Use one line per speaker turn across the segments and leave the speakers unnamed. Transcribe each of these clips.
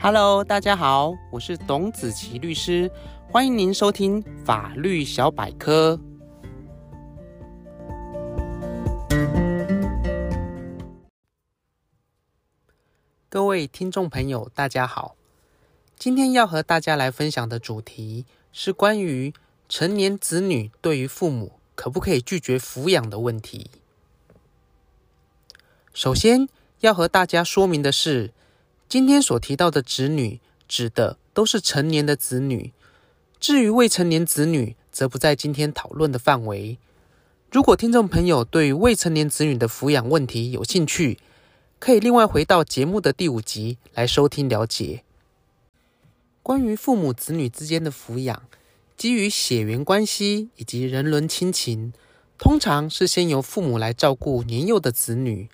Hello，大家好，我是董子琪律师，欢迎您收听法律小百科。各位听众朋友，大家好，今天要和大家来分享的主题是关于成年子女对于父母可不可以拒绝抚养的问题。首先要和大家说明的是，今天所提到的子女，指的都是成年的子女。至于未成年子女，则不在今天讨论的范围。如果听众朋友对未成年子女的抚养问题有兴趣，可以另外回到节目的第五集来收听了解。关于父母子女之间的抚养，基于血缘关系以及人伦亲情，通常是先由父母来照顾年幼的子女，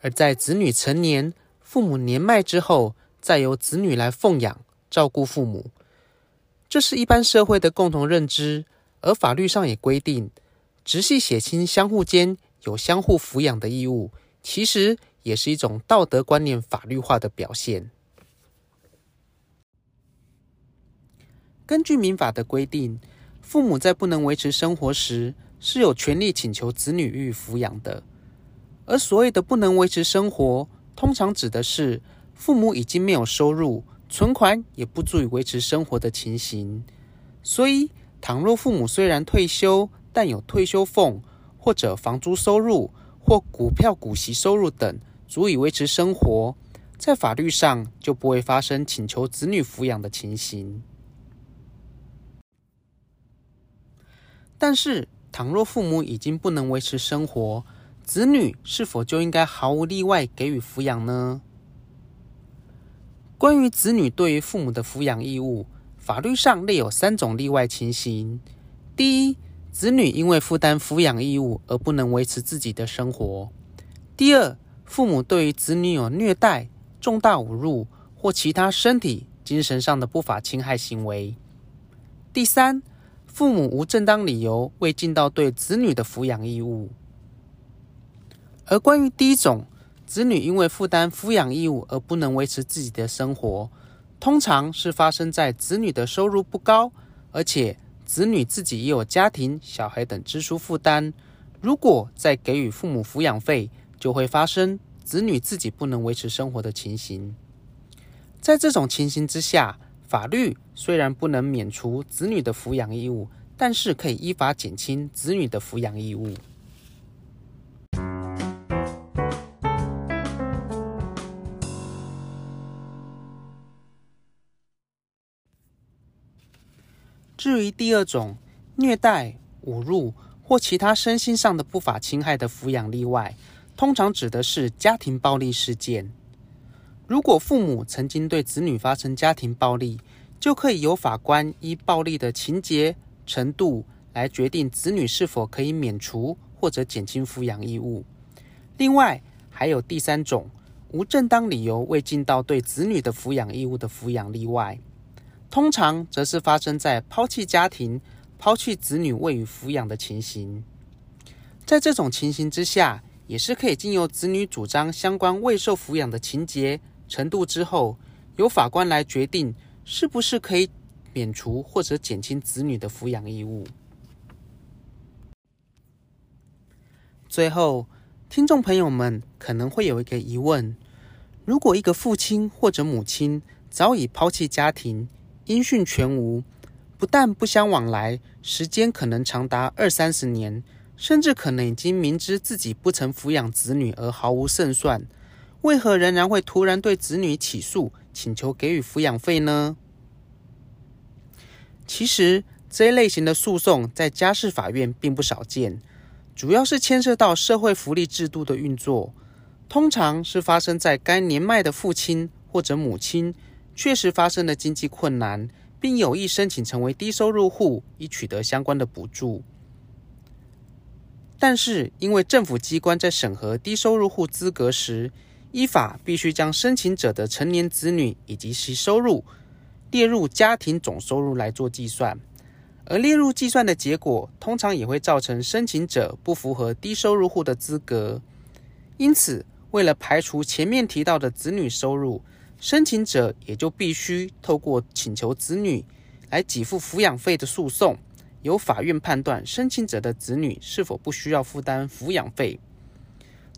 而在子女成年，父母年迈之后，再由子女来奉养照顾父母，这是一般社会的共同认知。而法律上也规定，直系血亲相互间有相互抚养的义务，其实也是一种道德观念法律化的表现。根据民法的规定，父母在不能维持生活时，是有权利请求子女予以抚养的。而所谓的不能维持生活，通常指的是父母已经没有收入，存款也不足以维持生活的情形。所以，倘若父母虽然退休，但有退休俸或者房租收入或股票股息收入等，足以维持生活，在法律上就不会发生请求子女抚养的情形。但是，倘若父母已经不能维持生活，子女是否就应该毫无例外给予抚养呢？关于子女对于父母的抚养义务，法律上列有三种例外情形：第一，子女因为负担抚养义务而不能维持自己的生活；第二，父母对于子女有虐待、重大侮辱或其他身体、精神上的不法侵害行为；第三，父母无正当理由未尽到对子女的抚养义务。而关于第一种，子女因为负担抚养义务而不能维持自己的生活，通常是发生在子女的收入不高，而且子女自己也有家庭、小孩等支出负担。如果再给予父母抚养费，就会发生子女自己不能维持生活的情形。在这种情形之下，法律虽然不能免除子女的抚养义务，但是可以依法减轻子女的抚养义务。至于第二种虐待、侮辱或其他身心上的不法侵害的抚养例外，通常指的是家庭暴力事件。如果父母曾经对子女发生家庭暴力，就可以由法官依暴力的情节程度来决定子女是否可以免除或者减轻抚养义务。另外，还有第三种无正当理由未尽到对子女的抚养义务的抚养例外。通常则是发生在抛弃家庭、抛弃子女未予抚养的情形。在这种情形之下，也是可以经由子女主张相关未受抚养的情节程度之后，由法官来决定是不是可以免除或者减轻子女的抚养义务。最后，听众朋友们可能会有一个疑问：如果一个父亲或者母亲早已抛弃家庭，音讯全无，不但不相往来，时间可能长达二三十年，甚至可能已经明知自己不曾抚养子女而毫无胜算，为何仍然会突然对子女起诉，请求给予抚养费呢？其实这一类型的诉讼在家事法院并不少见，主要是牵涉到社会福利制度的运作，通常是发生在该年迈的父亲或者母亲。确实发生了经济困难，并有意申请成为低收入户，以取得相关的补助。但是，因为政府机关在审核低收入户资格时，依法必须将申请者的成年子女以及其收入列入家庭总收入来做计算，而列入计算的结果，通常也会造成申请者不符合低收入户的资格。因此，为了排除前面提到的子女收入，申请者也就必须透过请求子女来给付抚养费的诉讼，由法院判断申请者的子女是否不需要负担抚养费。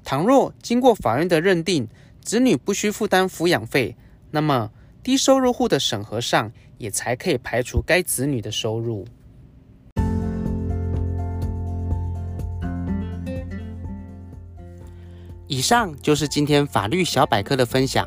倘若经过法院的认定，子女不需负担抚养费，那么低收入户的审核上也才可以排除该子女的收入。以上就是今天法律小百科的分享。